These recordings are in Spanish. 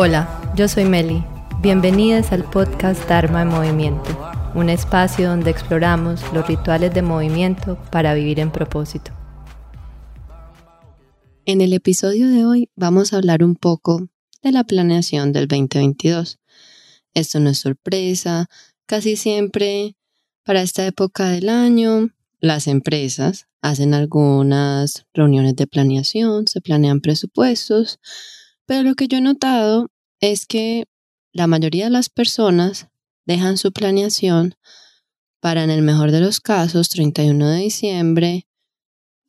Hola, yo soy Meli. Bienvenidas al podcast Dharma en Movimiento, un espacio donde exploramos los rituales de movimiento para vivir en propósito. En el episodio de hoy vamos a hablar un poco de la planeación del 2022. Esto no es sorpresa, casi siempre para esta época del año las empresas hacen algunas reuniones de planeación, se planean presupuestos, pero lo que yo he notado es que la mayoría de las personas dejan su planeación para, en el mejor de los casos, 31 de diciembre,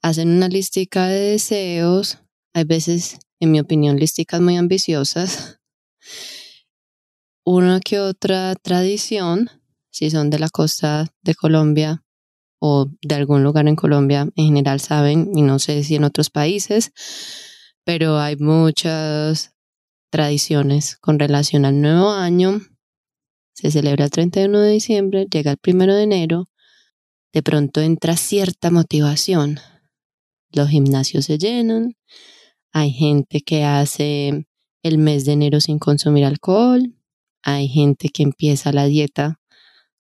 hacen una listica de deseos, hay veces, en mi opinión, listicas muy ambiciosas, una que otra tradición, si son de la costa de Colombia o de algún lugar en Colombia, en general saben, y no sé si en otros países, pero hay muchas tradiciones con relación al nuevo año. Se celebra el 31 de diciembre, llega el 1 de enero, de pronto entra cierta motivación. Los gimnasios se llenan, hay gente que hace el mes de enero sin consumir alcohol, hay gente que empieza la dieta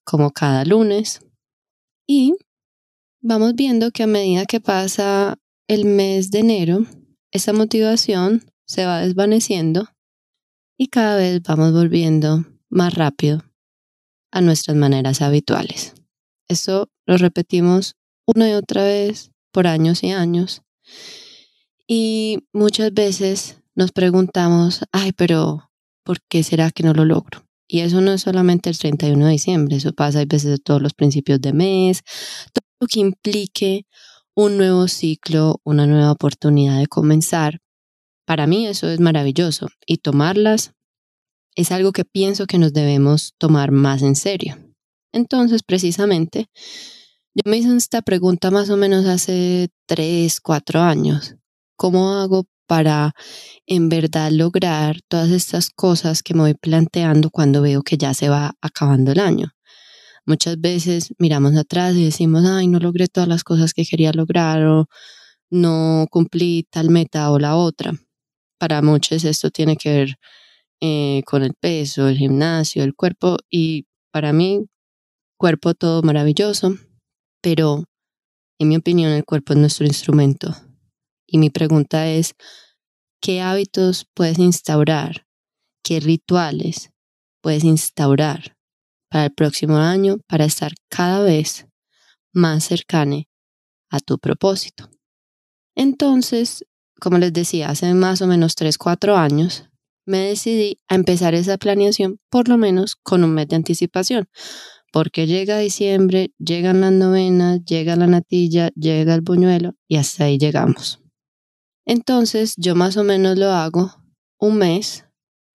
como cada lunes y vamos viendo que a medida que pasa el mes de enero, esa motivación se va desvaneciendo y cada vez vamos volviendo más rápido a nuestras maneras habituales. Eso lo repetimos una y otra vez por años y años. Y muchas veces nos preguntamos, ay, pero ¿por qué será que no lo logro? Y eso no es solamente el 31 de diciembre, eso pasa a veces todos los principios de mes, todo lo que implique un nuevo ciclo, una nueva oportunidad de comenzar. Para mí eso es maravilloso y tomarlas es algo que pienso que nos debemos tomar más en serio. Entonces, precisamente, yo me hice esta pregunta más o menos hace tres, cuatro años. ¿Cómo hago para en verdad lograr todas estas cosas que me voy planteando cuando veo que ya se va acabando el año? Muchas veces miramos atrás y decimos, ay, no logré todas las cosas que quería lograr o no cumplí tal meta o la otra. Para muchos esto tiene que ver eh, con el peso, el gimnasio, el cuerpo y para mí, cuerpo todo maravilloso, pero en mi opinión el cuerpo es nuestro instrumento. Y mi pregunta es, ¿qué hábitos puedes instaurar? ¿Qué rituales puedes instaurar para el próximo año para estar cada vez más cercano a tu propósito. Entonces, como les decía, hace más o menos 3, 4 años, me decidí a empezar esa planeación por lo menos con un mes de anticipación, porque llega diciembre, llegan las novenas, llega la natilla, llega el buñuelo y hasta ahí llegamos. Entonces yo más o menos lo hago un mes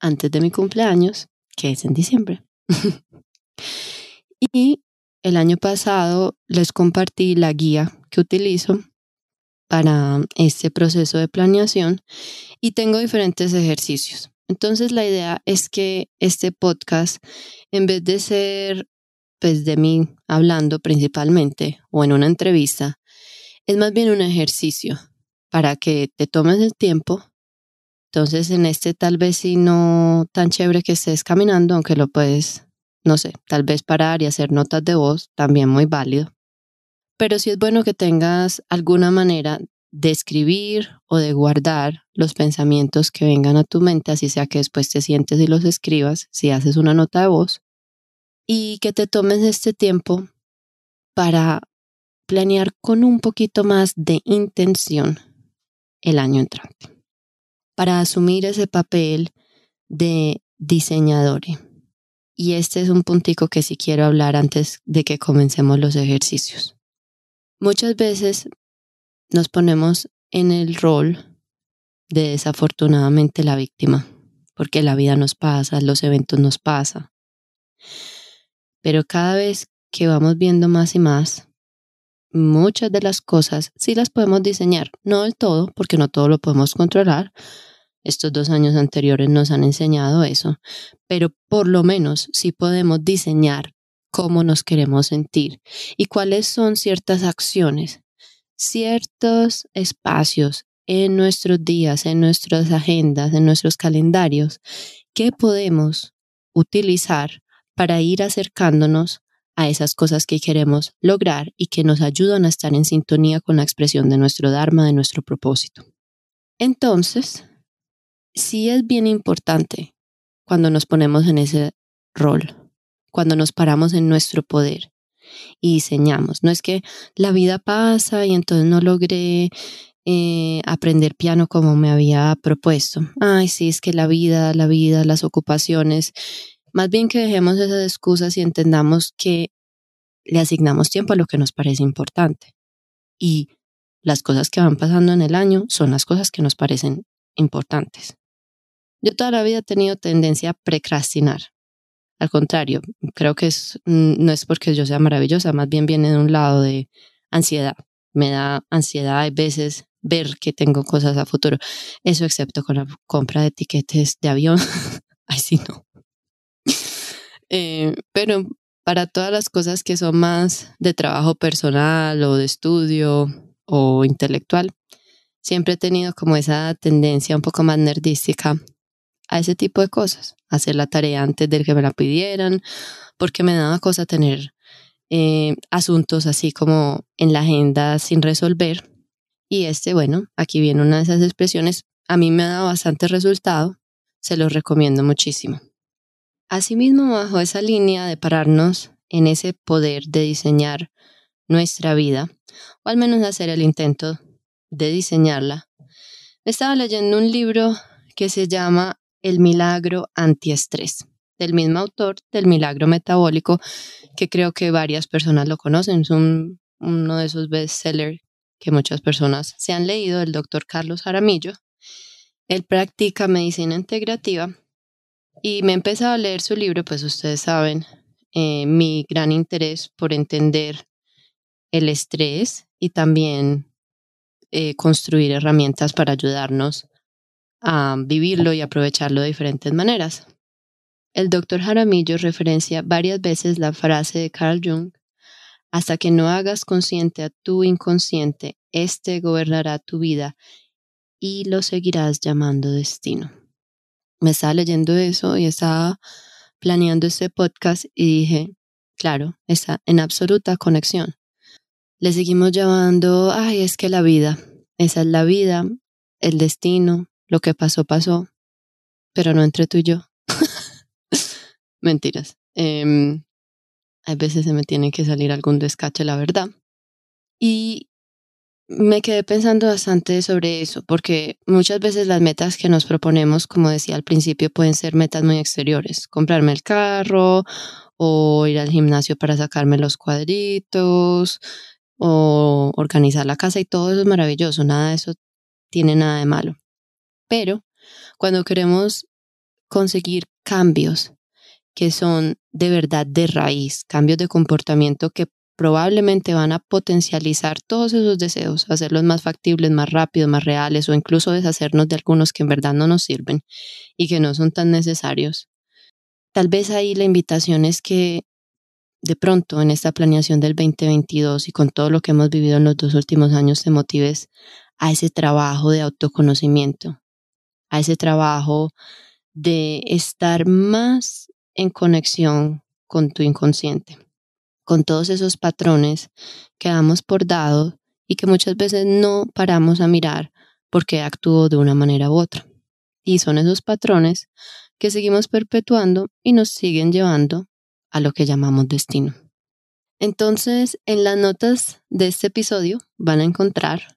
antes de mi cumpleaños, que es en diciembre. Y el año pasado les compartí la guía que utilizo para este proceso de planeación y tengo diferentes ejercicios. Entonces la idea es que este podcast, en vez de ser pues de mí hablando principalmente o en una entrevista, es más bien un ejercicio para que te tomes el tiempo. Entonces en este tal vez si no tan chévere que estés caminando, aunque lo puedes no sé, tal vez parar y hacer notas de voz, también muy válido. Pero sí es bueno que tengas alguna manera de escribir o de guardar los pensamientos que vengan a tu mente, así sea que después te sientes y los escribas, si haces una nota de voz, y que te tomes este tiempo para planear con un poquito más de intención el año entrante, para asumir ese papel de diseñador y este es un puntico que sí quiero hablar antes de que comencemos los ejercicios. Muchas veces nos ponemos en el rol de desafortunadamente la víctima, porque la vida nos pasa, los eventos nos pasan. Pero cada vez que vamos viendo más y más, muchas de las cosas sí las podemos diseñar, no del todo, porque no todo lo podemos controlar, estos dos años anteriores nos han enseñado eso, pero por lo menos sí podemos diseñar cómo nos queremos sentir y cuáles son ciertas acciones, ciertos espacios en nuestros días, en nuestras agendas, en nuestros calendarios qué podemos utilizar para ir acercándonos a esas cosas que queremos lograr y que nos ayudan a estar en sintonía con la expresión de nuestro Dharma, de nuestro propósito. Entonces, sí es bien importante cuando nos ponemos en ese rol, cuando nos paramos en nuestro poder y diseñamos. No es que la vida pasa y entonces no logré eh, aprender piano como me había propuesto. Ay, sí, es que la vida, la vida, las ocupaciones. Más bien que dejemos esas excusas y entendamos que le asignamos tiempo a lo que nos parece importante. Y las cosas que van pasando en el año son las cosas que nos parecen importantes. Yo toda la vida he tenido tendencia a precrastinar. Al contrario, creo que es, mm, no es porque yo sea maravillosa, más bien viene de un lado de ansiedad. Me da ansiedad a veces ver que tengo cosas a futuro. Eso excepto con la compra de etiquetes de avión. Ay, sí, no. Eh, pero para todas las cosas que son más de trabajo personal o de estudio o intelectual, siempre he tenido como esa tendencia un poco más nerdística a ese tipo de cosas, hacer la tarea antes de que me la pidieran, porque me daba cosa tener eh, asuntos así como en la agenda sin resolver. Y este, bueno, aquí viene una de esas expresiones, a mí me ha dado bastante resultado, se los recomiendo muchísimo. Asimismo, bajo esa línea de pararnos en ese poder de diseñar nuestra vida, o al menos hacer el intento de diseñarla, estaba leyendo un libro que se llama El milagro antiestrés, del mismo autor del milagro metabólico, que creo que varias personas lo conocen, es uno de esos bestsellers que muchas personas se han leído, el doctor Carlos Jaramillo. Él practica medicina integrativa y me he empezado a leer su libro, pues ustedes saben eh, mi gran interés por entender el estrés y también eh, construir herramientas para ayudarnos a vivirlo y aprovecharlo de diferentes maneras. El doctor Jaramillo referencia varias veces la frase de Carl Jung, hasta que no hagas consciente a tu inconsciente, éste gobernará tu vida y lo seguirás llamando destino me estaba leyendo eso y estaba planeando este podcast y dije, claro, está en absoluta conexión. Le seguimos llamando, ay, es que la vida, esa es la vida, el destino, lo que pasó, pasó, pero no entre tú y yo. Mentiras. Eh, hay veces se me tiene que salir algún descache, la verdad. Y me quedé pensando bastante sobre eso, porque muchas veces las metas que nos proponemos, como decía al principio, pueden ser metas muy exteriores. Comprarme el carro o ir al gimnasio para sacarme los cuadritos o organizar la casa y todo eso es maravilloso, nada de eso tiene nada de malo. Pero cuando queremos conseguir cambios que son de verdad de raíz, cambios de comportamiento que probablemente van a potencializar todos esos deseos, hacerlos más factibles, más rápidos, más reales o incluso deshacernos de algunos que en verdad no nos sirven y que no son tan necesarios. Tal vez ahí la invitación es que de pronto en esta planeación del 2022 y con todo lo que hemos vivido en los dos últimos años te motives a ese trabajo de autoconocimiento, a ese trabajo de estar más en conexión con tu inconsciente con todos esos patrones que damos por dado y que muchas veces no paramos a mirar porque actúo de una manera u otra. Y son esos patrones que seguimos perpetuando y nos siguen llevando a lo que llamamos destino. Entonces, en las notas de este episodio van a encontrar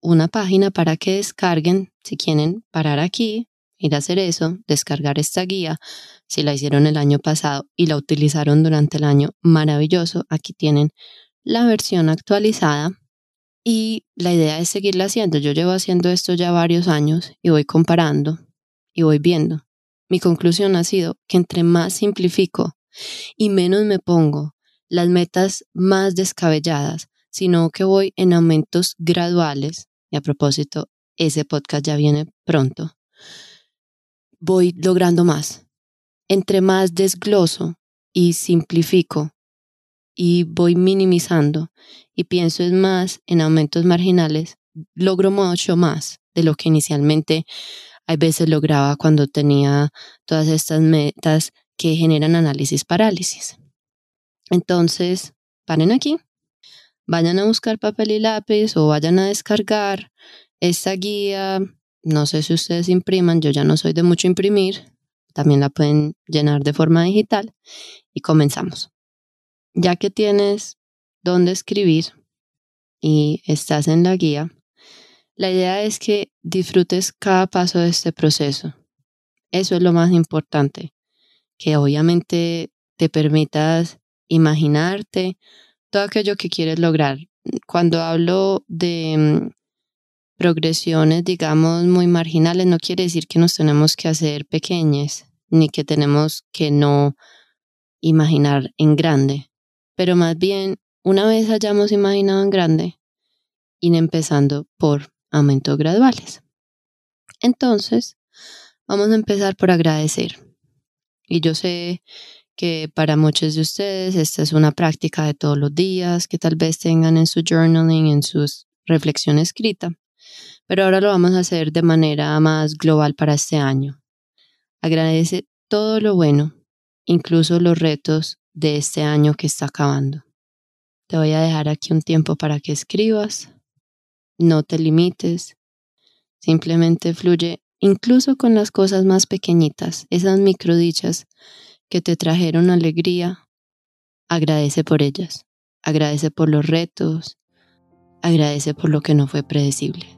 una página para que descarguen, si quieren parar aquí, ir a hacer eso, descargar esta guía, si la hicieron el año pasado y la utilizaron durante el año, maravilloso. Aquí tienen la versión actualizada y la idea es seguirla haciendo. Yo llevo haciendo esto ya varios años y voy comparando y voy viendo. Mi conclusión ha sido que entre más simplifico y menos me pongo las metas más descabelladas, sino que voy en aumentos graduales, y a propósito, ese podcast ya viene pronto, voy logrando más. Entre más desgloso y simplifico y voy minimizando y pienso es más en aumentos marginales, logro mucho más de lo que inicialmente hay veces lograba cuando tenía todas estas metas que generan análisis parálisis. Entonces, paren aquí, vayan a buscar papel y lápiz o vayan a descargar esta guía. No sé si ustedes impriman, yo ya no soy de mucho imprimir, también la pueden llenar de forma digital y comenzamos. Ya que tienes dónde escribir y estás en la guía, la idea es que disfrutes cada paso de este proceso. Eso es lo más importante, que obviamente te permitas imaginarte todo aquello que quieres lograr. Cuando hablo de mm, progresiones, digamos, muy marginales, no quiere decir que nos tenemos que hacer pequeñas, ni que tenemos que no imaginar en grande, pero más bien, una vez hayamos imaginado en grande, ir empezando por aumentos graduales. Entonces, vamos a empezar por agradecer. Y yo sé que para muchos de ustedes esta es una práctica de todos los días que tal vez tengan en su journaling, en su reflexión escrita, pero ahora lo vamos a hacer de manera más global para este año. Agradece todo lo bueno, incluso los retos de este año que está acabando. Te voy a dejar aquí un tiempo para que escribas no te limites, simplemente fluye incluso con las cosas más pequeñitas, esas microdichas que te trajeron alegría, agradece por ellas, agradece por los retos, agradece por lo que no fue predecible.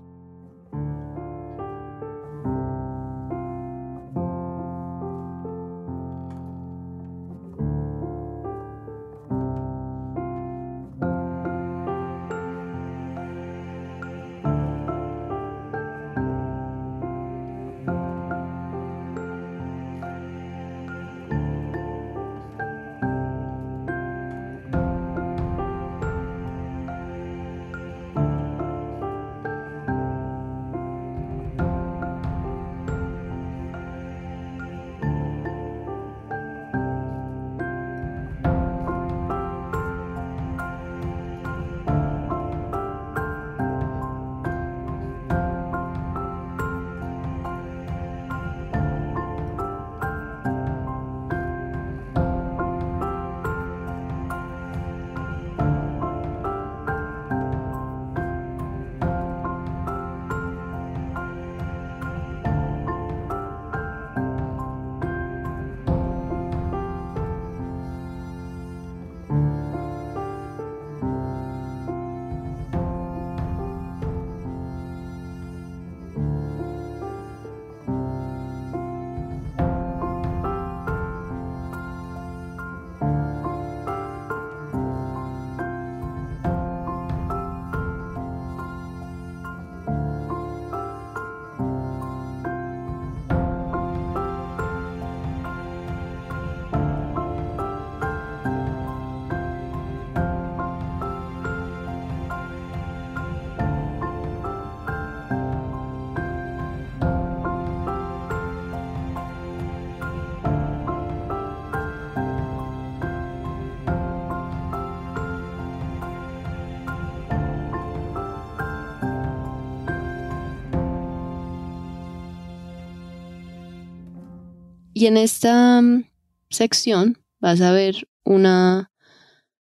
Y en esta mm, sección vas a ver una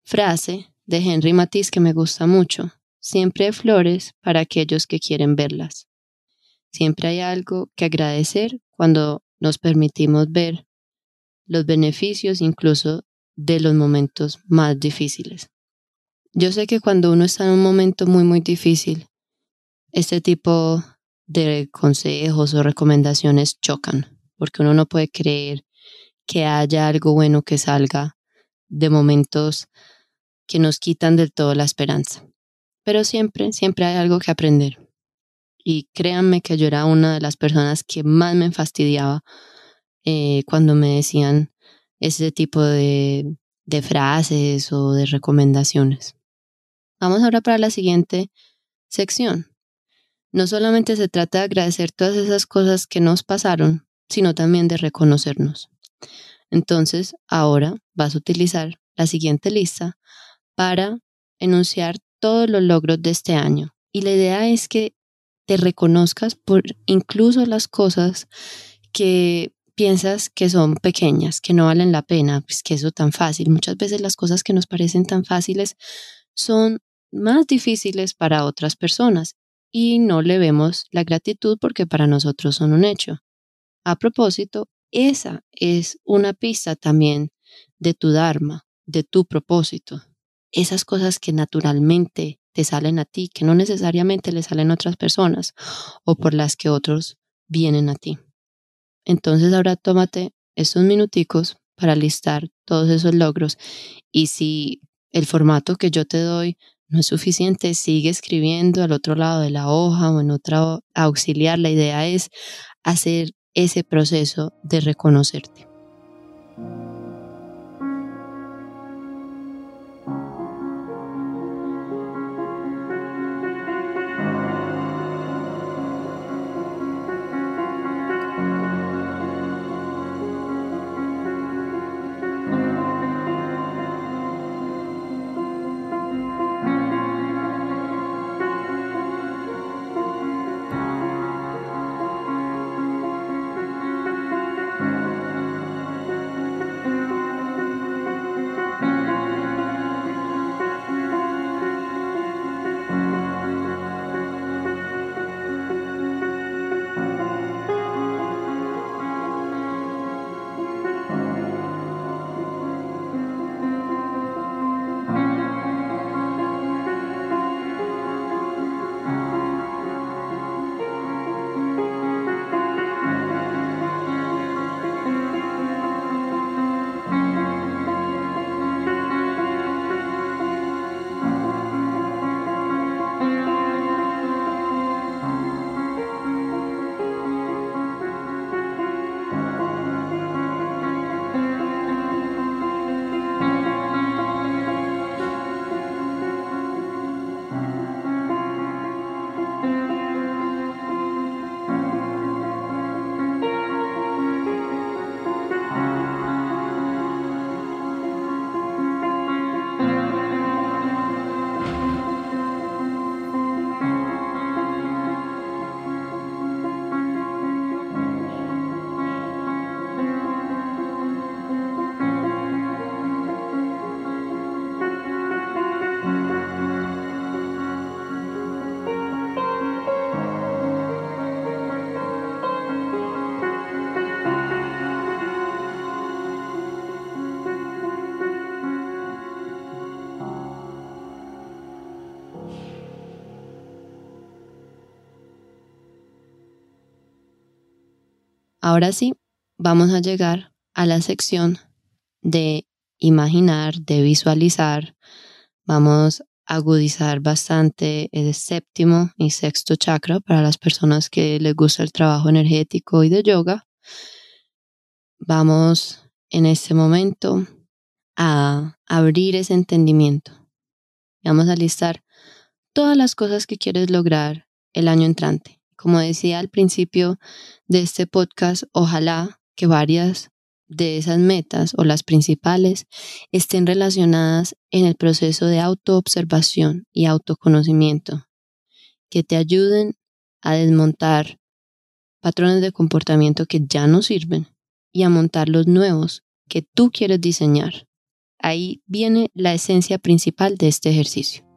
frase de Henry Matisse que me gusta mucho. Siempre hay flores para aquellos que quieren verlas. Siempre hay algo que agradecer cuando nos permitimos ver los beneficios incluso de los momentos más difíciles. Yo sé que cuando uno está en un momento muy, muy difícil, este tipo de consejos o recomendaciones chocan porque uno no puede creer que haya algo bueno que salga de momentos que nos quitan del todo la esperanza. Pero siempre, siempre hay algo que aprender. Y créanme que yo era una de las personas que más me fastidiaba eh, cuando me decían ese tipo de, de frases o de recomendaciones. Vamos ahora para la siguiente sección. No solamente se trata de agradecer todas esas cosas que nos pasaron, sino también de reconocernos. Entonces, ahora vas a utilizar la siguiente lista para enunciar todos los logros de este año. Y la idea es que te reconozcas por incluso las cosas que piensas que son pequeñas, que no valen la pena, pues que eso tan fácil. Muchas veces las cosas que nos parecen tan fáciles son más difíciles para otras personas y no le vemos la gratitud porque para nosotros son un hecho. A propósito, esa es una pista también de tu Dharma, de tu propósito. Esas cosas que naturalmente te salen a ti, que no necesariamente le salen a otras personas o por las que otros vienen a ti. Entonces ahora tómate esos minuticos para listar todos esos logros y si el formato que yo te doy no es suficiente, sigue escribiendo al otro lado de la hoja o en otra auxiliar. La idea es hacer ese proceso de reconocerte. Ahora sí, vamos a llegar a la sección de imaginar, de visualizar. Vamos a agudizar bastante el séptimo y sexto chakra para las personas que les gusta el trabajo energético y de yoga. Vamos en este momento a abrir ese entendimiento. Vamos a listar todas las cosas que quieres lograr el año entrante. Como decía al principio de este podcast, ojalá que varias de esas metas o las principales estén relacionadas en el proceso de autoobservación y autoconocimiento, que te ayuden a desmontar patrones de comportamiento que ya no sirven y a montar los nuevos que tú quieres diseñar. Ahí viene la esencia principal de este ejercicio.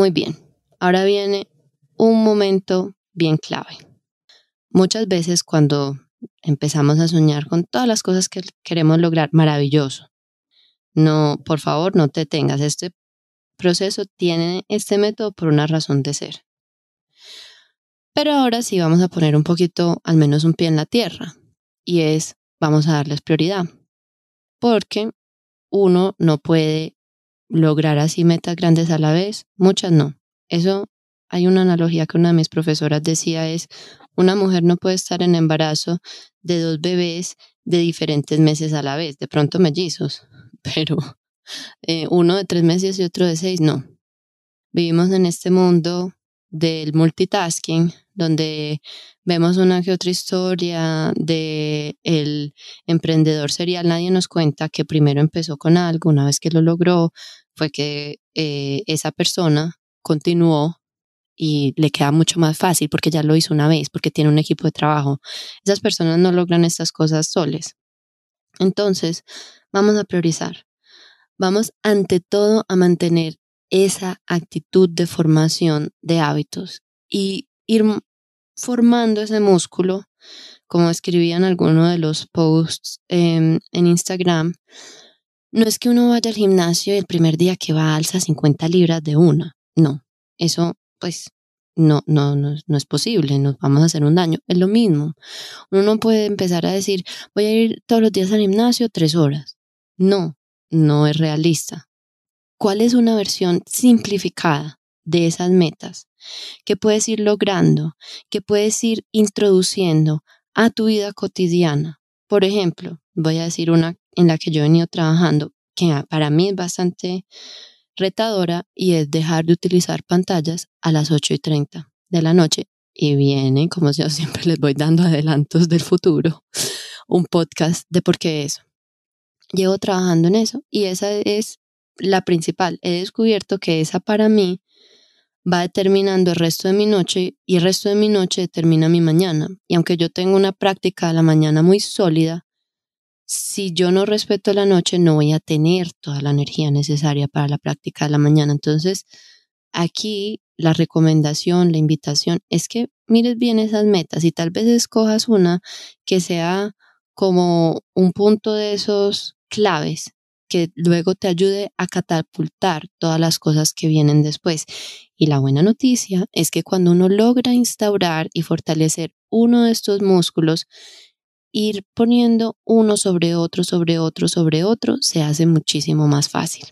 Muy bien, ahora viene un momento bien clave. Muchas veces cuando empezamos a soñar con todas las cosas que queremos lograr, maravilloso. No, por favor, no te tengas. Este proceso tiene este método por una razón de ser. Pero ahora sí vamos a poner un poquito, al menos un pie en la tierra, y es, vamos a darles prioridad, porque uno no puede lograr así metas grandes a la vez, muchas no. Eso hay una analogía que una de mis profesoras decía es, una mujer no puede estar en embarazo de dos bebés de diferentes meses a la vez, de pronto mellizos, pero eh, uno de tres meses y otro de seis, no. Vivimos en este mundo del multitasking, donde vemos una que otra historia de el emprendedor serial, nadie nos cuenta que primero empezó con algo, una vez que lo logró, fue que eh, esa persona continuó y le queda mucho más fácil porque ya lo hizo una vez, porque tiene un equipo de trabajo. Esas personas no logran estas cosas soles. Entonces, vamos a priorizar. Vamos ante todo a mantener esa actitud de formación de hábitos y ir formando ese músculo, como escribía en alguno de los posts en Instagram. No es que uno vaya al gimnasio y el primer día que va alza 50 libras de una. No, eso pues no, no, no, no, es posible, nos vamos a hacer un daño. Es lo mismo. Uno no puede empezar a decir, voy a ir todos los días al gimnasio tres horas. No, no es realista. ¿Cuál es una versión simplificada de esas metas que puedes ir logrando, que puedes ir introduciendo a tu vida cotidiana? Por ejemplo, voy a decir una en la que yo he venido trabajando, que para mí es bastante retadora y es dejar de utilizar pantallas a las 8 y 30 de la noche. Y viene, como yo siempre les voy dando adelantos del futuro, un podcast de por qué eso. Llevo trabajando en eso y esa es la principal. He descubierto que esa para mí va determinando el resto de mi noche y el resto de mi noche determina mi mañana. Y aunque yo tengo una práctica de la mañana muy sólida, si yo no respeto la noche, no voy a tener toda la energía necesaria para la práctica de la mañana. Entonces, aquí la recomendación, la invitación es que mires bien esas metas y tal vez escojas una que sea como un punto de esos claves que luego te ayude a catapultar todas las cosas que vienen después. Y la buena noticia es que cuando uno logra instaurar y fortalecer uno de estos músculos, ir poniendo uno sobre otro, sobre otro, sobre otro, se hace muchísimo más fácil.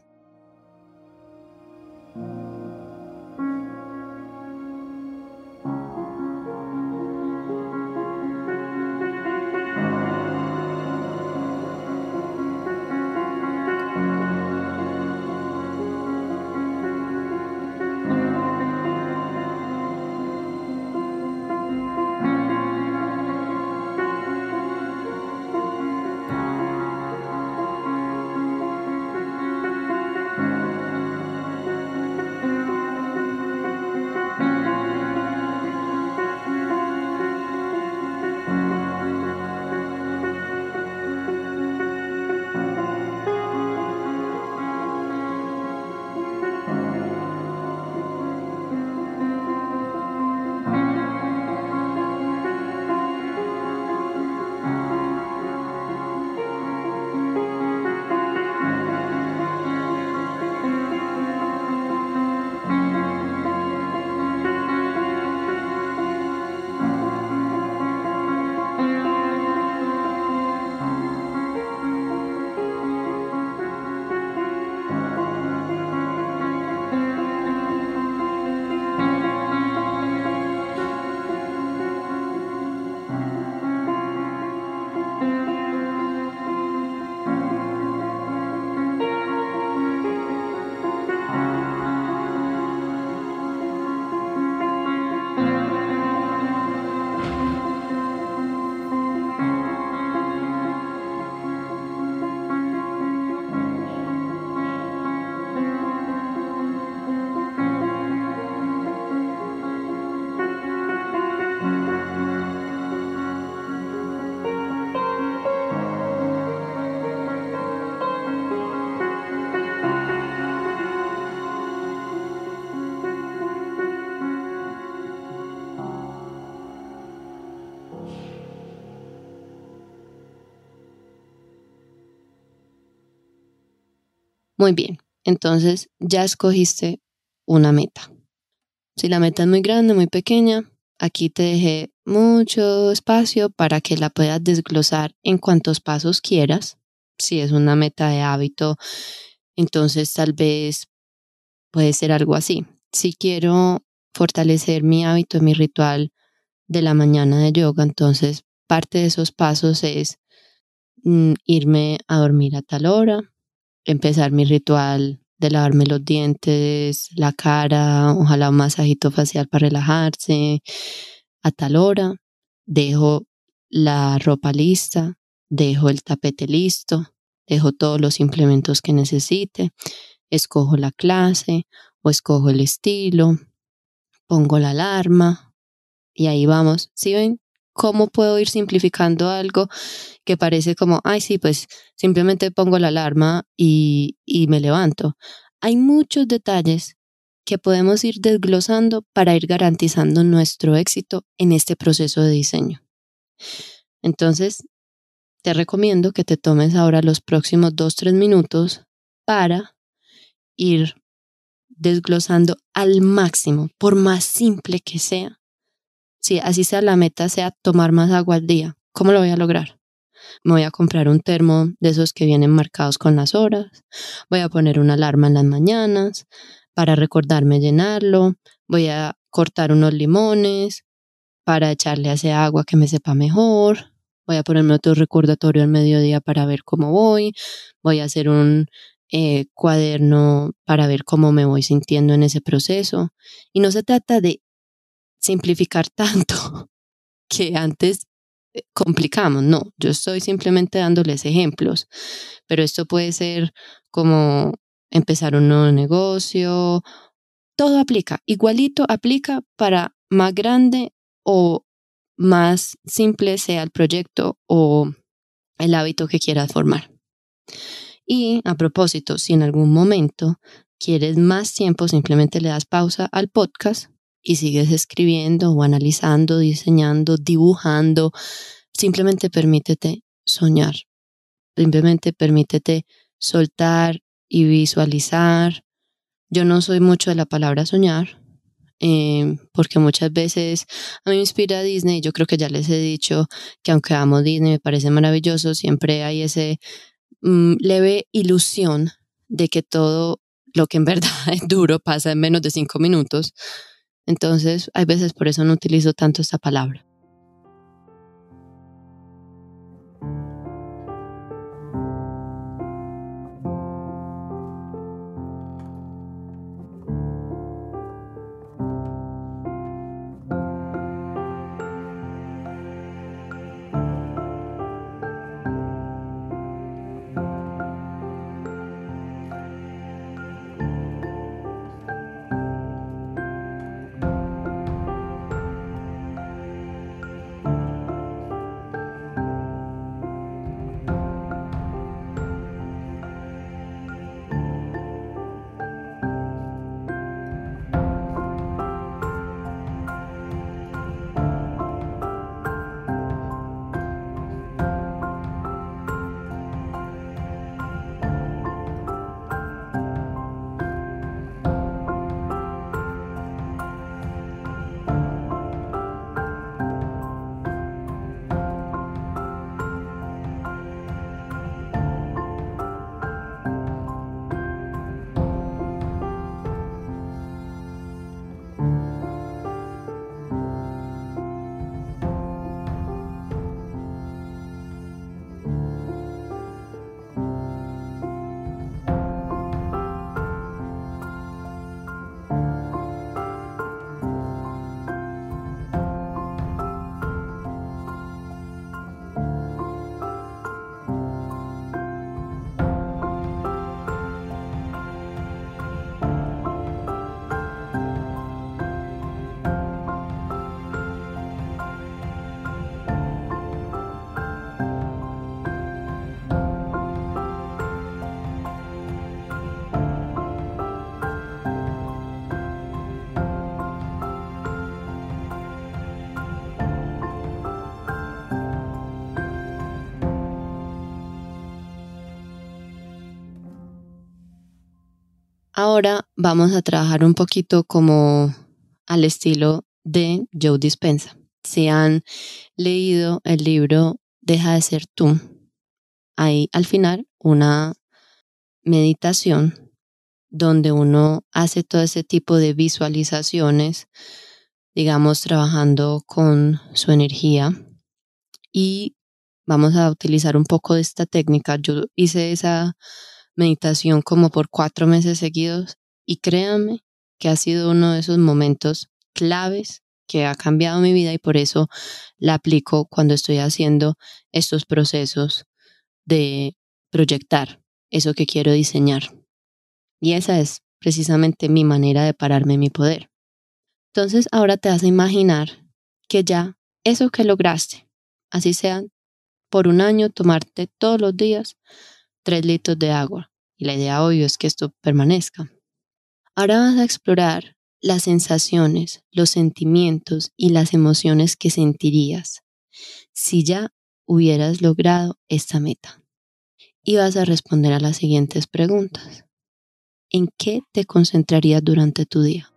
Muy bien, entonces ya escogiste una meta. Si la meta es muy grande, muy pequeña, aquí te dejé mucho espacio para que la puedas desglosar en cuantos pasos quieras. Si es una meta de hábito, entonces tal vez puede ser algo así. Si quiero fortalecer mi hábito, mi ritual de la mañana de yoga, entonces parte de esos pasos es mm, irme a dormir a tal hora, empezar mi ritual de lavarme los dientes, la cara, ojalá un masajito facial para relajarse a tal hora, dejo la ropa lista, dejo el tapete listo, dejo todos los implementos que necesite, escojo la clase o escojo el estilo, pongo la alarma y ahí vamos. ¿Sí ven cómo puedo ir simplificando algo que parece como, ay, sí, pues simplemente pongo la alarma y, y me levanto? Hay muchos detalles que podemos ir desglosando para ir garantizando nuestro éxito en este proceso de diseño. Entonces, te recomiendo que te tomes ahora los próximos dos, tres minutos para ir desglosando al máximo, por más simple que sea. Si así sea la meta, sea tomar más agua al día. ¿Cómo lo voy a lograr? Me voy a comprar un termo de esos que vienen marcados con las horas. Voy a poner una alarma en las mañanas para recordarme llenarlo. Voy a cortar unos limones para echarle a ese agua que me sepa mejor. Voy a ponerme otro recordatorio al mediodía para ver cómo voy. Voy a hacer un eh, cuaderno para ver cómo me voy sintiendo en ese proceso. Y no se trata de simplificar tanto que antes eh, complicamos, no, yo estoy simplemente dándoles ejemplos, pero esto puede ser como empezar un nuevo negocio, todo aplica, igualito aplica para más grande o más simple sea el proyecto o el hábito que quieras formar. Y a propósito, si en algún momento quieres más tiempo, simplemente le das pausa al podcast y sigues escribiendo o analizando, diseñando, dibujando. Simplemente permítete soñar. Simplemente permítete soltar y visualizar. Yo no soy mucho de la palabra soñar, eh, porque muchas veces a mí me inspira Disney. Yo creo que ya les he dicho que aunque amo Disney, me parece maravilloso, siempre hay ese Mm, leve ilusión de que todo lo que en verdad es duro pasa en menos de cinco minutos. Entonces, hay veces por eso no utilizo tanto esta palabra. Ahora vamos a trabajar un poquito como al estilo de Joe Dispensa. Si han leído el libro Deja de ser tú, hay al final una meditación donde uno hace todo ese tipo de visualizaciones, digamos, trabajando con su energía. Y vamos a utilizar un poco de esta técnica. Yo hice esa meditación como por cuatro meses seguidos y créanme que ha sido uno de esos momentos claves que ha cambiado mi vida y por eso la aplico cuando estoy haciendo estos procesos de proyectar eso que quiero diseñar. Y esa es precisamente mi manera de pararme mi poder. Entonces ahora te a imaginar que ya eso que lograste, así sea por un año tomarte todos los días tres litros de agua. Y la idea hoy es que esto permanezca. Ahora vas a explorar las sensaciones, los sentimientos y las emociones que sentirías si ya hubieras logrado esta meta. Y vas a responder a las siguientes preguntas. ¿En qué te concentrarías durante tu día?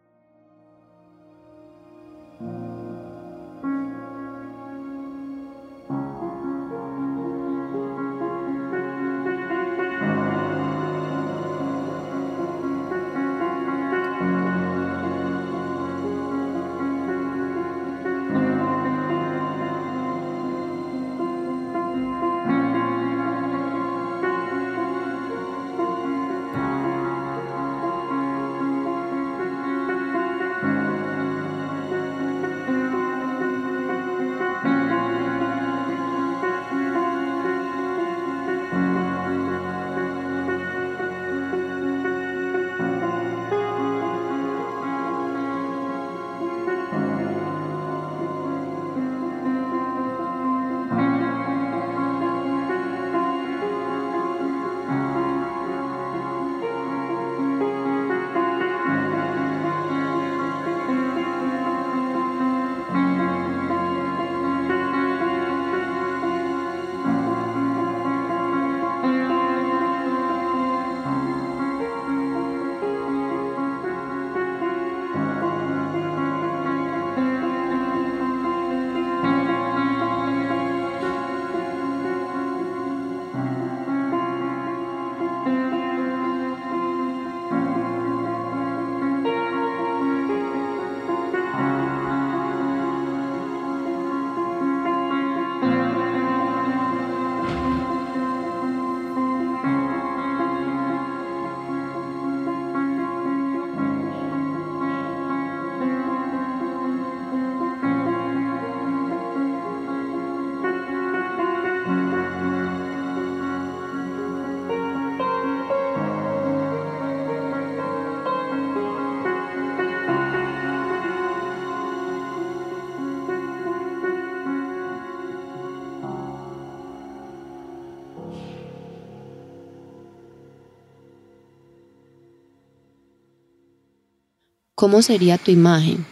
¿Cómo sería tu imagen?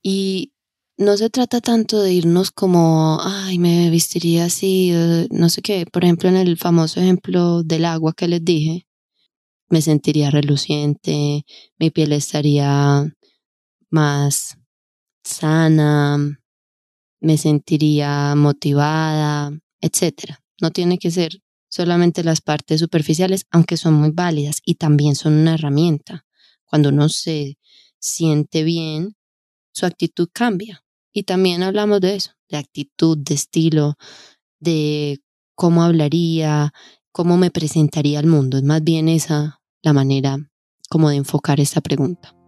Y no se trata tanto de irnos como, ay, me vestiría así, no sé qué. Por ejemplo, en el famoso ejemplo del agua que les dije, me sentiría reluciente, mi piel estaría más sana, me sentiría motivada, etc. No tiene que ser solamente las partes superficiales, aunque son muy válidas y también son una herramienta. Cuando uno se siente bien, su actitud cambia. Y también hablamos de eso, de actitud, de estilo, de cómo hablaría, cómo me presentaría al mundo. Es más bien esa la manera como de enfocar esta pregunta.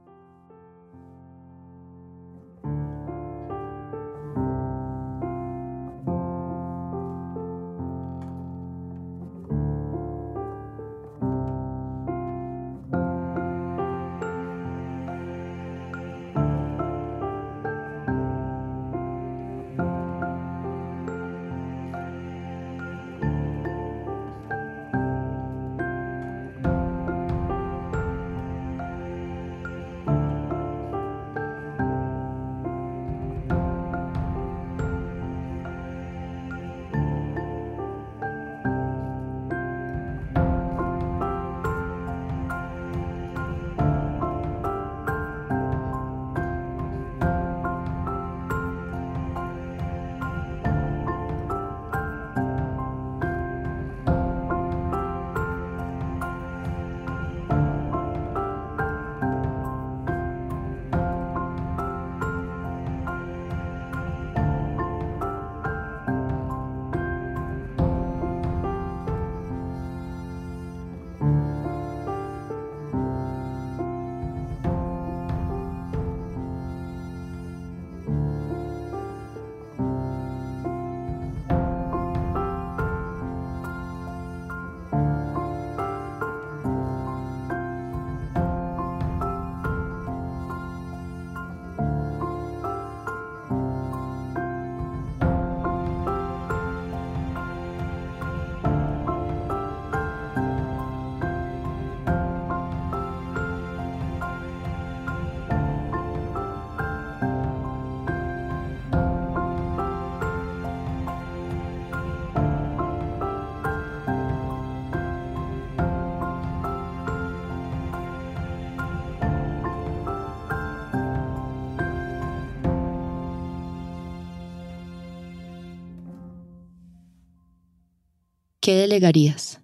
¿Qué delegarías?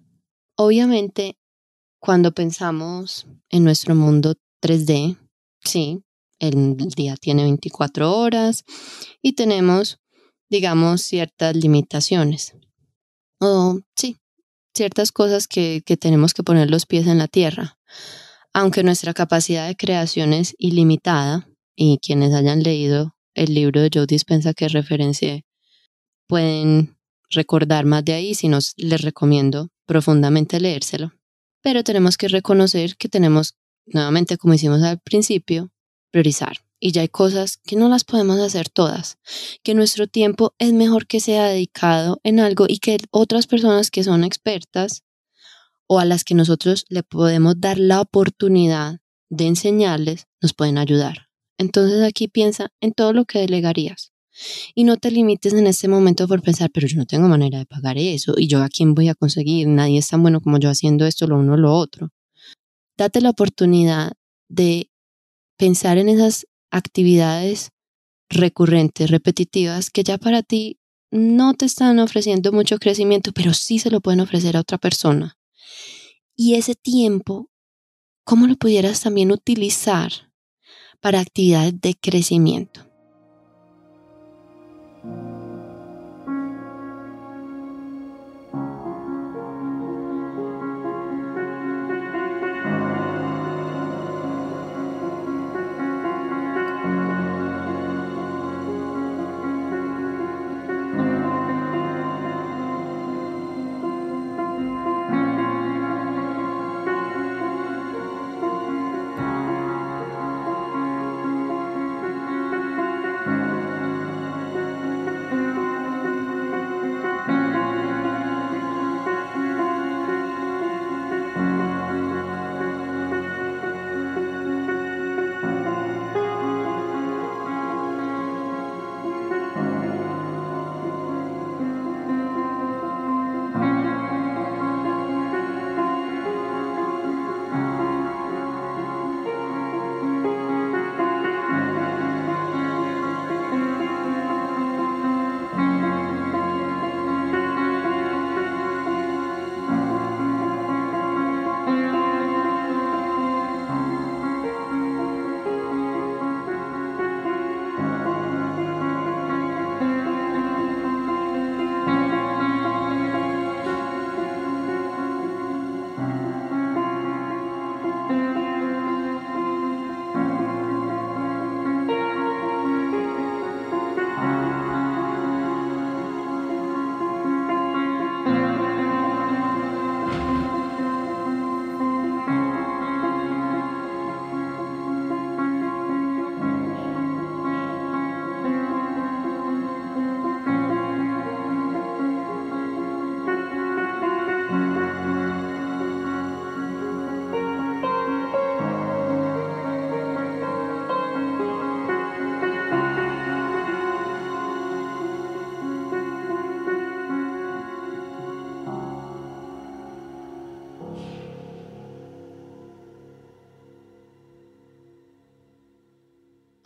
Obviamente, cuando pensamos en nuestro mundo 3D, sí, el día tiene 24 horas y tenemos, digamos, ciertas limitaciones. O sí, ciertas cosas que, que tenemos que poner los pies en la tierra. Aunque nuestra capacidad de creación es ilimitada, y quienes hayan leído el libro de Joe Dispensa que referencié pueden recordar más de ahí, si no les recomiendo profundamente leérselo. Pero tenemos que reconocer que tenemos, nuevamente como hicimos al principio, priorizar. Y ya hay cosas que no las podemos hacer todas, que nuestro tiempo es mejor que sea dedicado en algo y que otras personas que son expertas o a las que nosotros le podemos dar la oportunidad de enseñarles, nos pueden ayudar. Entonces aquí piensa en todo lo que delegarías. Y no te limites en este momento por pensar, pero yo no tengo manera de pagar eso y yo a quién voy a conseguir, nadie es tan bueno como yo haciendo esto, lo uno o lo otro. Date la oportunidad de pensar en esas actividades recurrentes, repetitivas, que ya para ti no te están ofreciendo mucho crecimiento, pero sí se lo pueden ofrecer a otra persona. Y ese tiempo, ¿cómo lo pudieras también utilizar para actividades de crecimiento. thank you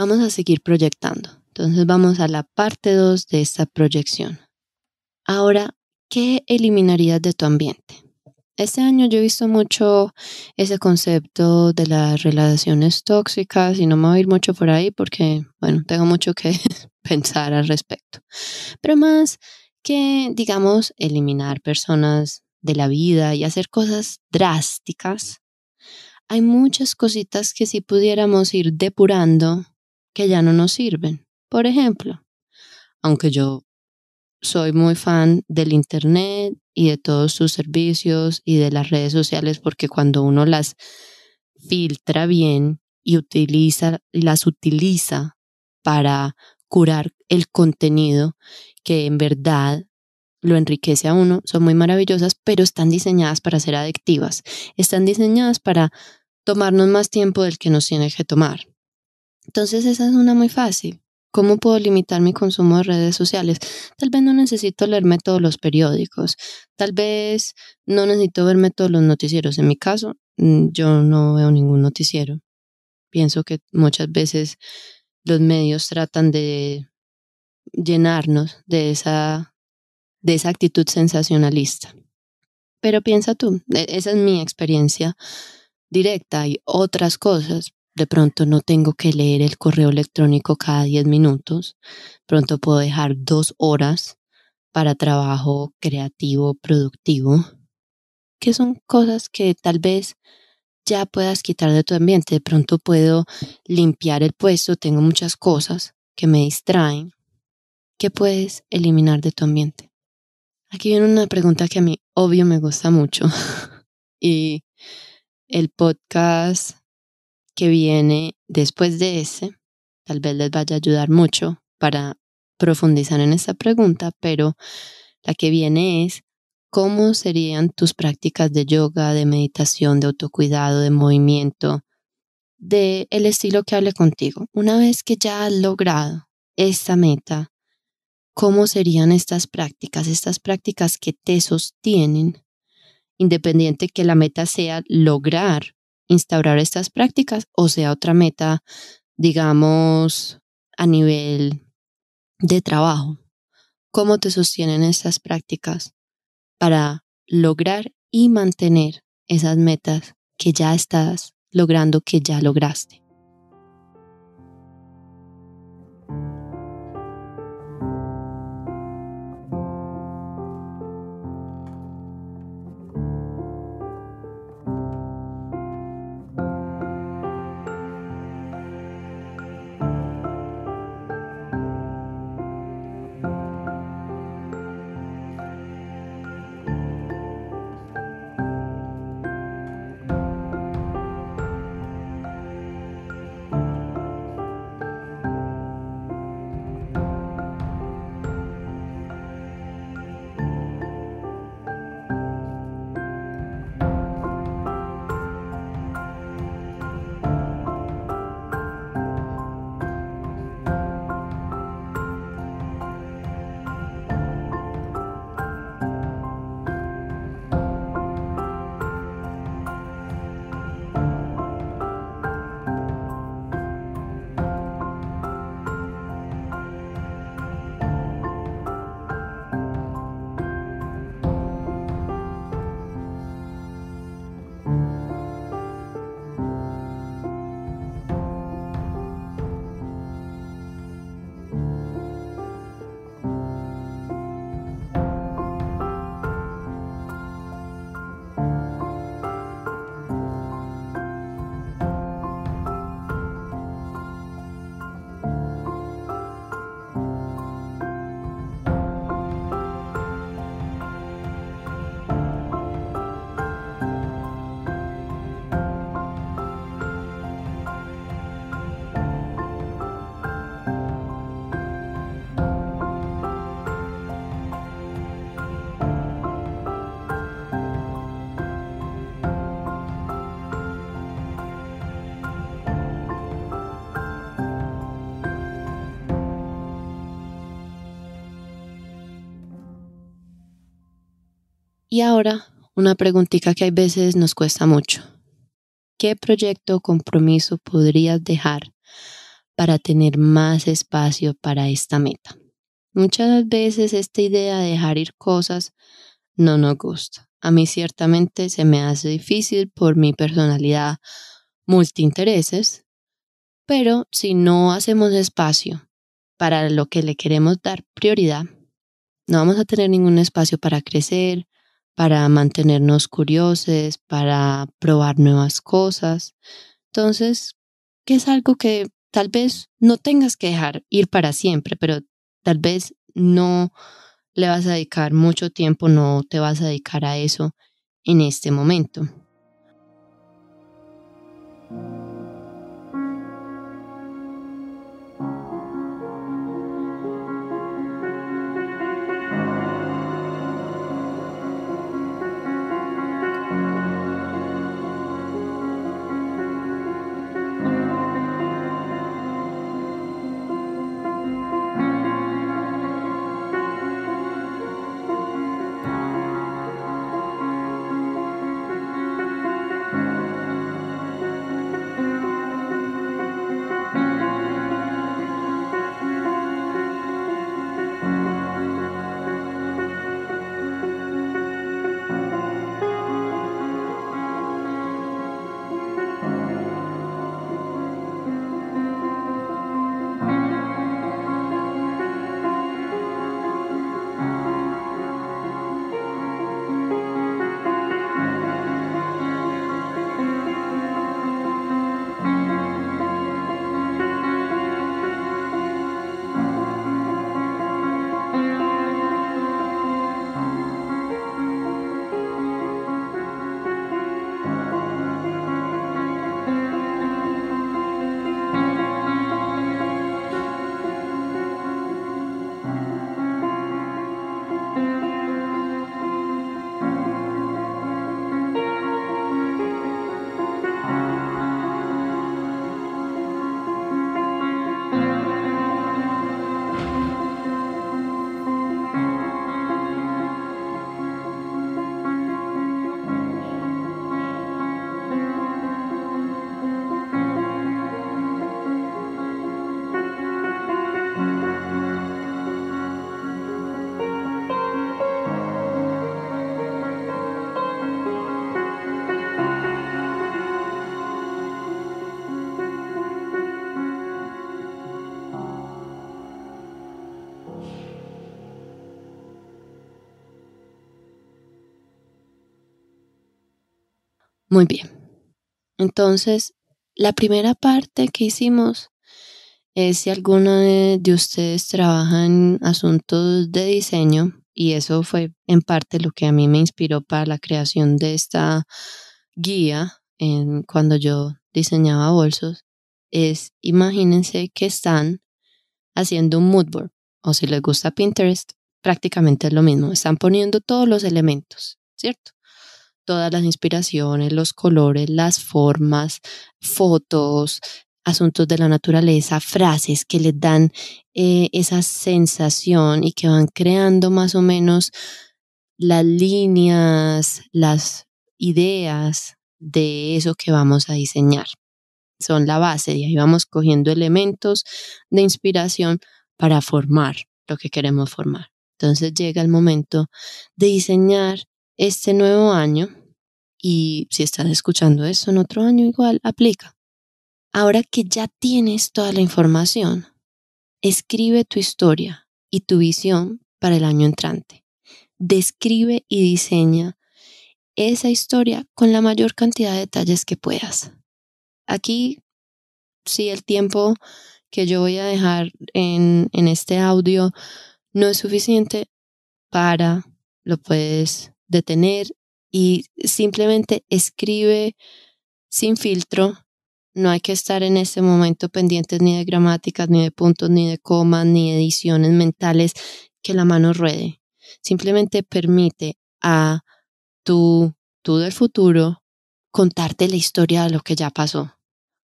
Vamos a seguir proyectando. Entonces vamos a la parte 2 de esta proyección. Ahora, ¿qué eliminarías de tu ambiente? Este año yo he visto mucho ese concepto de las relaciones tóxicas y no me voy a ir mucho por ahí porque, bueno, tengo mucho que pensar al respecto. Pero más que, digamos, eliminar personas de la vida y hacer cosas drásticas, hay muchas cositas que si pudiéramos ir depurando que ya no nos sirven. Por ejemplo, aunque yo soy muy fan del Internet y de todos sus servicios y de las redes sociales porque cuando uno las filtra bien y utiliza, las utiliza para curar el contenido que en verdad lo enriquece a uno, son muy maravillosas, pero están diseñadas para ser adictivas, están diseñadas para tomarnos más tiempo del que nos tiene que tomar. Entonces esa es una muy fácil. ¿Cómo puedo limitar mi consumo de redes sociales? Tal vez no necesito leerme todos los periódicos, tal vez no necesito verme todos los noticieros. En mi caso, mm, yo no veo ningún noticiero. Pienso que muchas veces los medios tratan de llenarnos de esa, de esa actitud sensacionalista. Pero piensa tú, e, esa es mi experiencia directa. y otras cosas. De pronto no tengo que leer el correo electrónico cada 10 minutos. Pronto puedo dejar dos horas para trabajo creativo, productivo, que son cosas que tal vez ya puedas quitar de tu ambiente. De pronto puedo limpiar el puesto, tengo muchas cosas que me distraen. ¿Qué puedes eliminar de tu ambiente? Aquí viene una pregunta que a mí obvio me gusta mucho y el podcast que viene después de ese tal vez les vaya a ayudar mucho para profundizar en esta pregunta, pero la que viene es ¿cómo serían tus prácticas de yoga, de meditación, de autocuidado, de movimiento, de el estilo que hable contigo? Una vez que ya has logrado esta meta, ¿cómo serían estas prácticas? Estas prácticas que te sostienen, independiente que la meta sea lograr instaurar estas prácticas o sea otra meta, digamos, a nivel de trabajo. ¿Cómo te sostienen estas prácticas para lograr y mantener esas metas que ya estás logrando, que ya lograste? Y ahora, una preguntita que hay veces nos cuesta mucho. ¿Qué proyecto o compromiso podrías dejar para tener más espacio para esta meta? Muchas veces esta idea de dejar ir cosas no nos gusta. A mí ciertamente se me hace difícil por mi personalidad multiintereses, pero si no hacemos espacio para lo que le queremos dar prioridad, no vamos a tener ningún espacio para crecer, para mantenernos curiosos, para probar nuevas cosas. Entonces, que es algo que tal vez no tengas que dejar ir para siempre, pero tal vez no le vas a dedicar mucho tiempo, no te vas a dedicar a eso en este momento. Muy bien. Entonces, la primera parte que hicimos es si alguno de ustedes trabaja en asuntos de diseño, y eso fue en parte lo que a mí me inspiró para la creación de esta guía cuando yo diseñaba bolsos, es imagínense que están haciendo un mood board, o si les gusta Pinterest, prácticamente es lo mismo, están poniendo todos los elementos, ¿cierto? Todas las inspiraciones, los colores, las formas, fotos, asuntos de la naturaleza, frases que les dan eh, esa sensación y que van creando más o menos las líneas, las ideas de eso que vamos a diseñar. Son la base y ahí vamos cogiendo elementos de inspiración para formar lo que queremos formar. Entonces llega el momento de diseñar este nuevo año y si estás escuchando esto en otro año igual aplica. Ahora que ya tienes toda la información, escribe tu historia y tu visión para el año entrante. Describe y diseña esa historia con la mayor cantidad de detalles que puedas. Aquí, si el tiempo que yo voy a dejar en, en este audio no es suficiente, para, lo puedes detener y simplemente escribe sin filtro no hay que estar en este momento pendientes ni de gramáticas, ni de puntos, ni de comas, ni ediciones mentales, que la mano ruede. Simplemente permite a tu, tú del futuro contarte la historia de lo que ya pasó,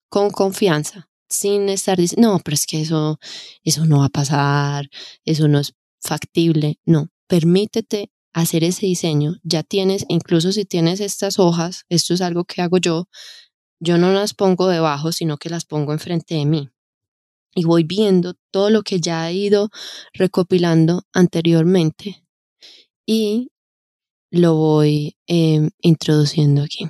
con confianza, sin estar diciendo, no, pero es que eso, eso no va a pasar, eso no es factible. No, permítete hacer ese diseño. Ya tienes, incluso si tienes estas hojas, esto es algo que hago yo, yo no las pongo debajo, sino que las pongo enfrente de mí. Y voy viendo todo lo que ya he ido recopilando anteriormente y lo voy em, introduciendo aquí.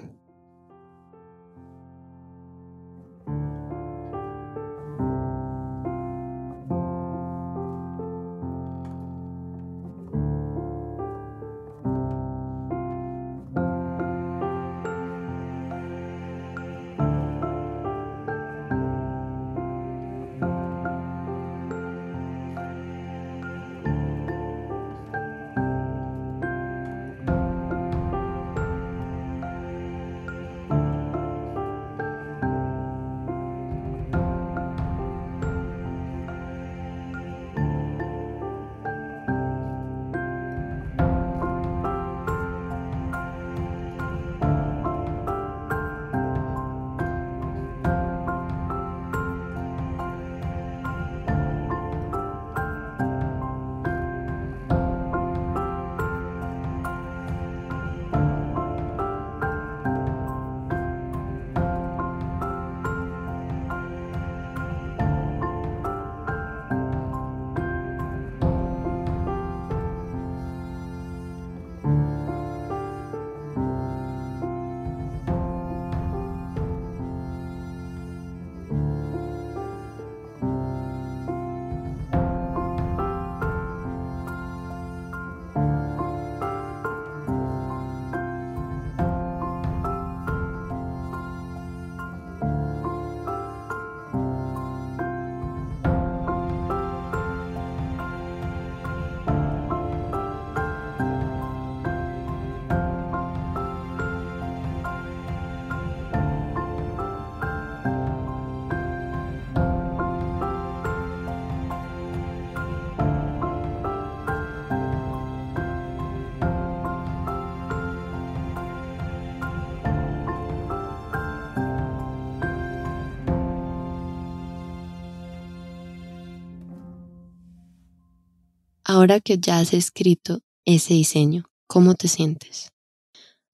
Ahora que ya has escrito ese diseño, ¿cómo te sientes?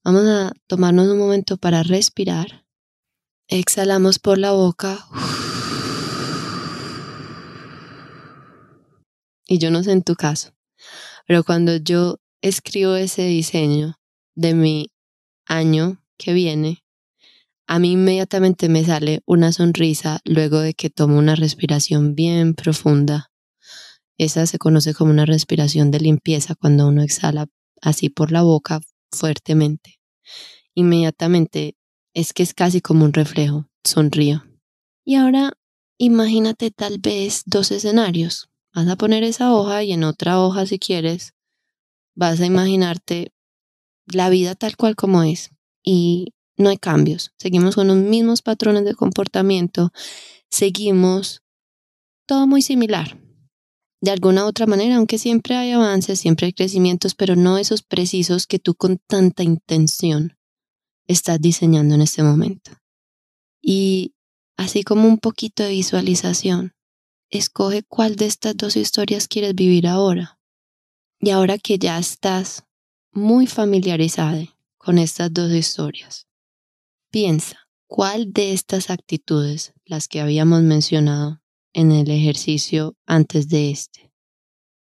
Vamos a tomarnos un momento para respirar. Exhalamos por la boca. Y yo no sé en tu caso, pero cuando yo escribo ese diseño de mi año que viene, a mí inmediatamente me sale una sonrisa luego de que tomo una respiración bien profunda esa se conoce como una respiración de limpieza cuando uno exhala así por la boca fuertemente. Inmediatamente es que es casi como un reflejo. Sonrío. Y ahora imagínate tal vez dos escenarios. Vas a poner esa hoja y en otra hoja, si quieres, vas a imaginarte la vida tal cual como es. Y no hay cambios. Seguimos con los mismos patrones de comportamiento. Seguimos todo muy similar. De alguna u otra manera, aunque siempre hay avances, siempre hay crecimientos, pero no esos precisos que tú con tanta intención estás diseñando en este momento. Y así como un poquito de visualización, escoge cuál de estas dos historias quieres vivir ahora. Y ahora que ya estás muy familiarizada con estas dos historias, piensa cuál de estas actitudes, las que habíamos mencionado en el ejercicio antes de este,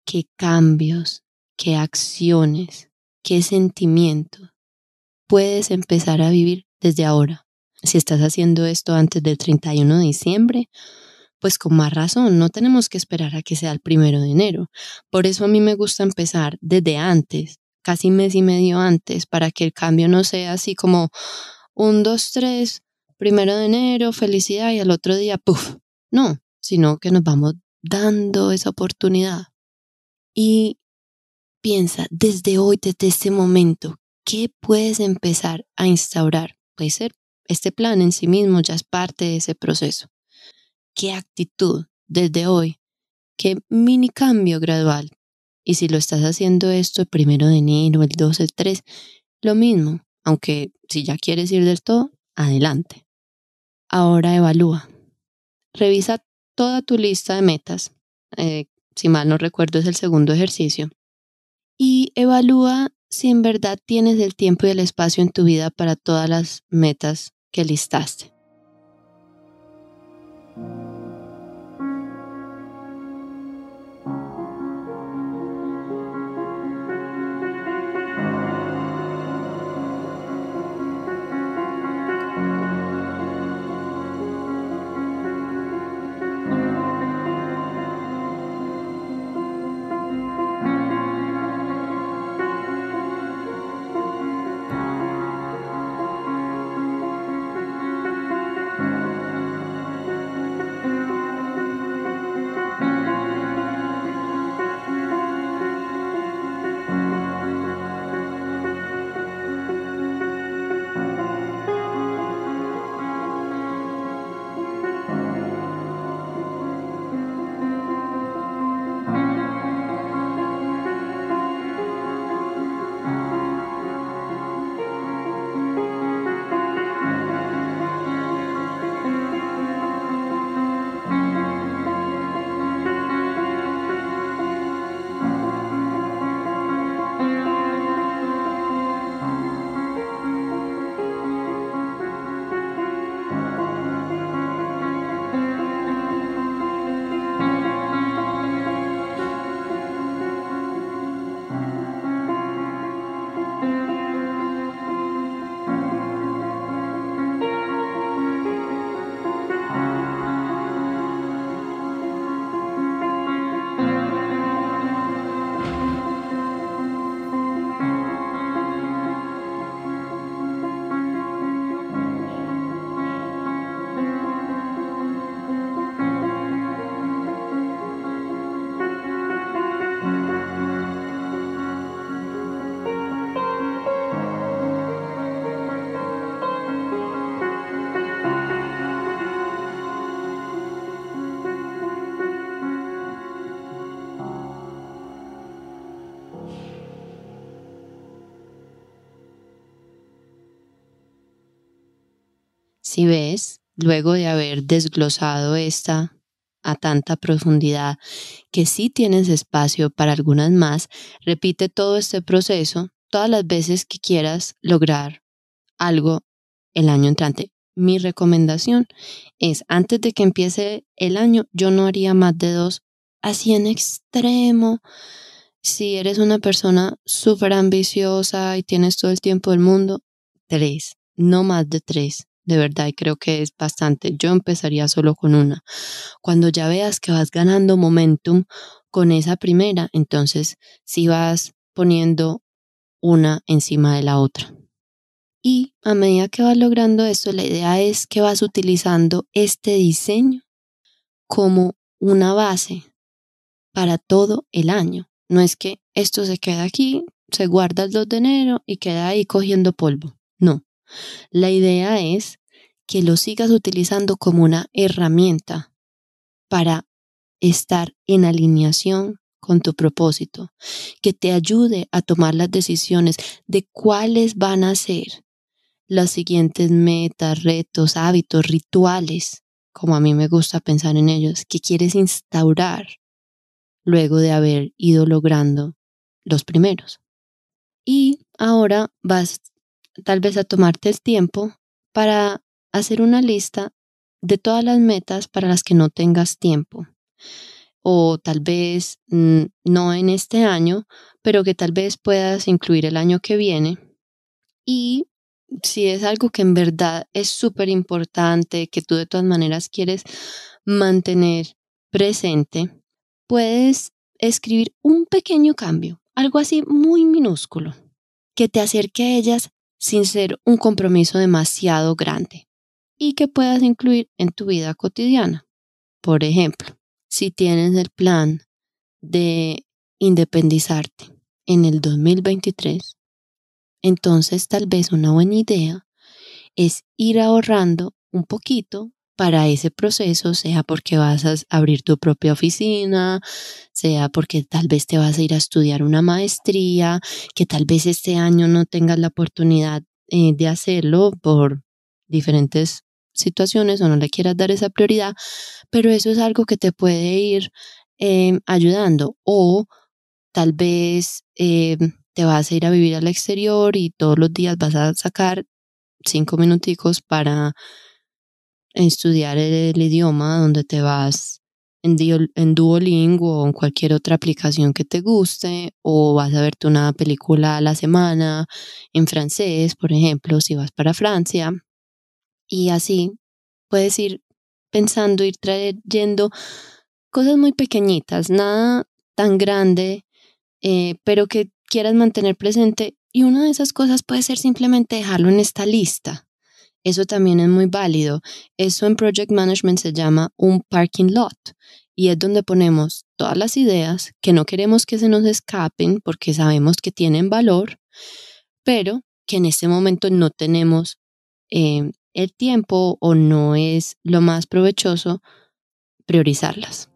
qué cambios, qué acciones, qué sentimientos puedes empezar a vivir desde ahora. Si estás haciendo esto antes del 31 de diciembre, pues con más razón, no tenemos que esperar a que sea el primero de enero. Por eso a mí me gusta empezar desde antes, casi mes y medio antes, para que el cambio no sea así como un, dos, tres, primero de enero, felicidad y al otro día, puff. No, sino que nos vamos dando esa oportunidad. Y piensa desde hoy, desde este momento, ¿qué puedes empezar a instaurar? Puede ser este plan en sí mismo ya es parte de ese proceso. ¿Qué actitud desde hoy? ¿Qué mini cambio gradual? Y si lo estás haciendo esto el primero de enero, el 2, el 3, lo mismo, aunque si ya quieres ir del todo, adelante. Ahora evalúa. Revisa toda tu lista de metas. Eh, si mal no recuerdo es el segundo ejercicio. Y evalúa si en verdad tienes el tiempo y el espacio en tu vida para todas las metas que listaste. Si ves, luego de haber desglosado esta a tanta profundidad, que sí tienes espacio para algunas más, repite todo este proceso todas las veces que quieras lograr algo el año entrante. Mi recomendación es, antes de que empiece el año, yo no haría más de dos, así en extremo. Si eres una persona súper ambiciosa y tienes todo el tiempo del mundo, tres, no más de tres de verdad y creo que es bastante. Yo empezaría solo con una. Cuando ya veas que vas ganando momentum con esa primera, entonces si vas poniendo una encima de la otra. Y a medida que vas logrando esto, la idea es que vas utilizando este diseño como una base para todo el año. No es que esto se queda aquí, se guarda el 2 de enero y queda ahí cogiendo polvo. No. La idea es que lo sigas utilizando como una herramienta para estar en alineación con tu propósito, que te ayude a tomar las decisiones de cuáles van a ser las siguientes metas, retos, hábitos, rituales, como a mí me gusta pensar en ellos, que quieres instaurar luego de haber ido logrando los primeros. Y ahora vas tal vez a tomarte el tiempo para hacer una lista de todas las metas para las que no tengas tiempo. O tal vez mm, no en este año, pero que tal vez puedas incluir el año que viene. Y si es algo que en verdad es súper importante, que tú de todas maneras quieres mantener presente, puedes escribir un pequeño cambio algo así muy minúsculo, que te acerque a ellas sin ser un compromiso demasiado grande y que puedas incluir en tu vida cotidiana. Por ejemplo, si tienes el plan de independizarte en el 2023, entonces tal vez una buena idea es ir ahorrando un poquito para ese proceso, sea porque vas a abrir tu propia oficina, sea porque tal vez te vas a ir a estudiar una maestría, que tal vez este año no tengas la oportunidad eh, de hacerlo por diferentes situaciones o no le quieras dar esa prioridad, pero eso es algo que te puede ir em, ayudando. O tal vez em, te vas a ir a vivir al exterior y todos los días vas a sacar cinco minuticos para estudiar el, idioma donde te vas en, en Duolingo o en cualquier otra aplicación que te guste, o vas a verte una película a la semana en francés, por ejemplo, si vas para Francia. Y así puedes ir pensando, ir trayendo cosas muy pequeñitas, nada tan grande, eh, pero que quieras mantener presente. Y una de esas cosas puede ser simplemente dejarlo en esta lista. Eso también es muy válido. Eso en Project Management se llama un parking lot y es donde ponemos todas las ideas que no queremos que se nos escapen porque sabemos que tienen valor, pero que en este momento no tenemos eh, el tiempo o no es lo más provechoso priorizarlas.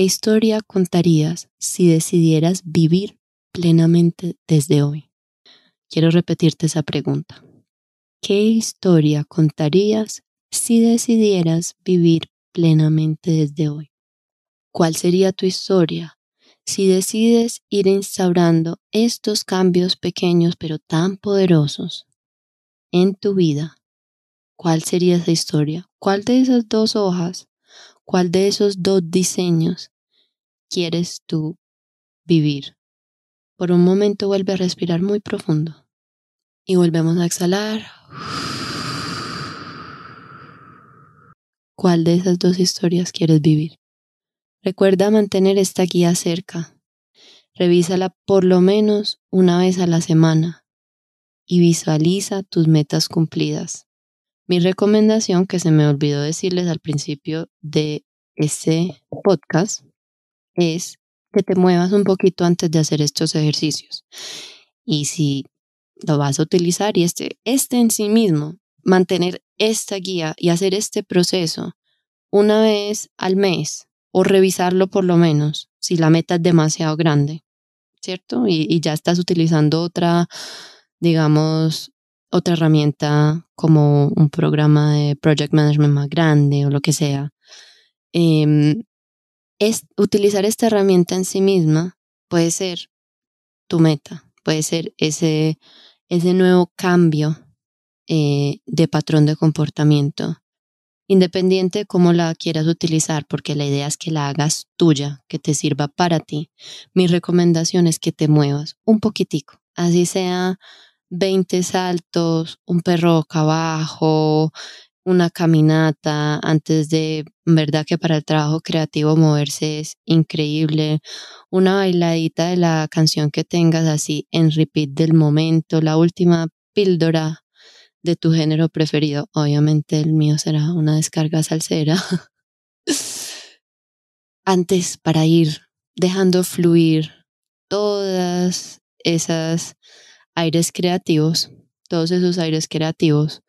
¿Qué historia contarías si decidieras vivir plenamente desde hoy? Quiero repetirte esa pregunta. ¿Qué historia contarías si decidieras vivir plenamente desde hoy? ¿Cuál sería tu historia si decides ir instaurando estos cambios pequeños pero tan poderosos en tu vida? ¿Cuál sería esa historia? ¿Cuál de esas dos hojas, cuál de esos dos diseños quieres tú vivir? Por un momento vuelve a respirar muy profundo y volvemos a exhalar. ¿Cuál de esas dos historias quieres vivir? Recuerda mantener esta guía cerca. Revísala por lo menos una vez a la semana y visualiza tus metas cumplidas. Mi recomendación, que se me olvidó decirles al principio de este podcast, es que te muevas un poquito antes de hacer estos ejercicios. Y si lo vas a utilizar y este, este en sí mismo, mantener esta guía y hacer este proceso una vez al mes o revisarlo por lo menos si la meta es demasiado grande, ¿cierto? Y, ya estás utilizando otra, digamos, otra herramienta como un programa de project management más grande o lo que sea. Em, es, utilizar esta herramienta en sí misma puede ser tu meta, puede ser ese, ese nuevo cambio eh, de patrón de comportamiento independiente de cómo la quieras utilizar, porque la idea es que la hagas tuya, que te sirva para ti. Mi recomendación es que te muevas un poquitico, así sea 20 saltos, un perro boca abajo, una caminata antes de, verdad que para el trabajo creativo moverse es increíble, una bailadita de la canción que tengas así en repeat del momento, la última píldora de tu género preferido. Obviamente el mío será una descarga salsera. Antes para ir dejando fluir todas esas aires creativos, todos esos aires creativos.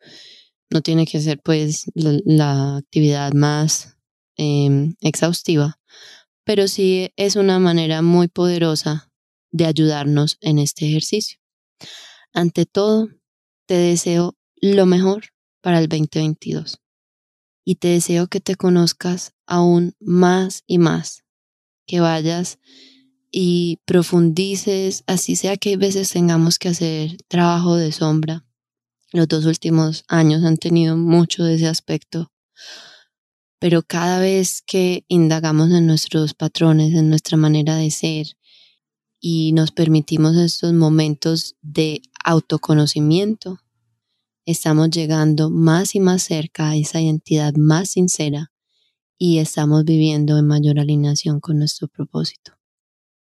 No tiene que ser pues la, actividad más em, exhaustiva, pero sí es una manera muy poderosa de ayudarnos en este ejercicio. Ante todo, te deseo lo mejor para el 2022. Y te deseo que te conozcas aún más y más, que vayas y profundices, así sea que a veces tengamos que hacer trabajo de sombra. Los dos últimos años han tenido mucho de ese aspecto, pero cada vez que indagamos en nuestros patrones, en nuestra manera de ser, y nos permitimos estos momentos de autoconocimiento, estamos llegando más y más cerca a esa identidad más sincera y estamos viviendo en mayor alineación con nuestro propósito.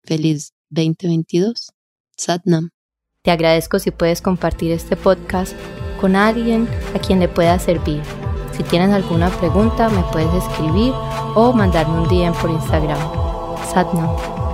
Feliz 2022. Satnam. Te agradezco si puedes compartir este podcast con alguien a quien le pueda servir. Si tienes alguna pregunta, me puedes escribir o mandarme un DM por Instagram. Satnam.